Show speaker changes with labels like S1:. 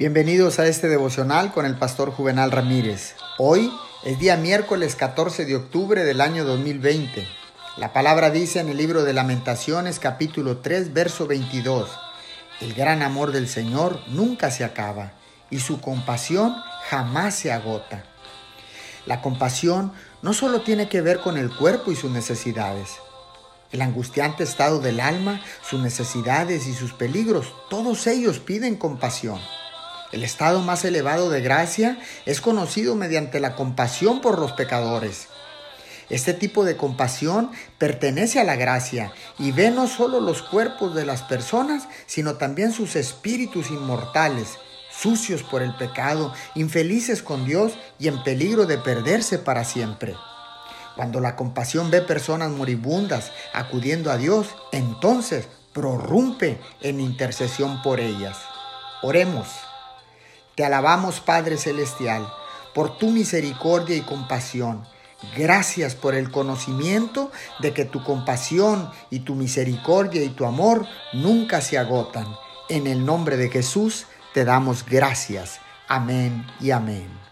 S1: Bienvenidos a este devocional con el pastor Juvenal Ramírez. Hoy es día miércoles 14 de octubre del año 2020. La palabra dice en el libro de Lamentaciones capítulo 3 verso 22, El gran amor del Señor nunca se acaba y su compasión jamás se agota. La compasión no solo tiene que ver con el cuerpo y sus necesidades, el angustiante estado del alma, sus necesidades y sus peligros, todos ellos piden compasión. El estado más elevado de gracia es conocido mediante la compasión por los pecadores. Este tipo de compasión pertenece a la gracia y ve no solo los cuerpos de las personas, sino también sus espíritus inmortales, sucios por el pecado, infelices con Dios y en peligro de perderse para siempre. Cuando la compasión ve personas moribundas acudiendo a Dios, entonces prorrumpe en intercesión por ellas. Oremos. Te alabamos, Padre Celestial, por tu misericordia y compasión. Gracias por el conocimiento de que tu compasión y tu misericordia y tu amor nunca se agotan. En el nombre de Jesús te damos gracias. Amén y amén.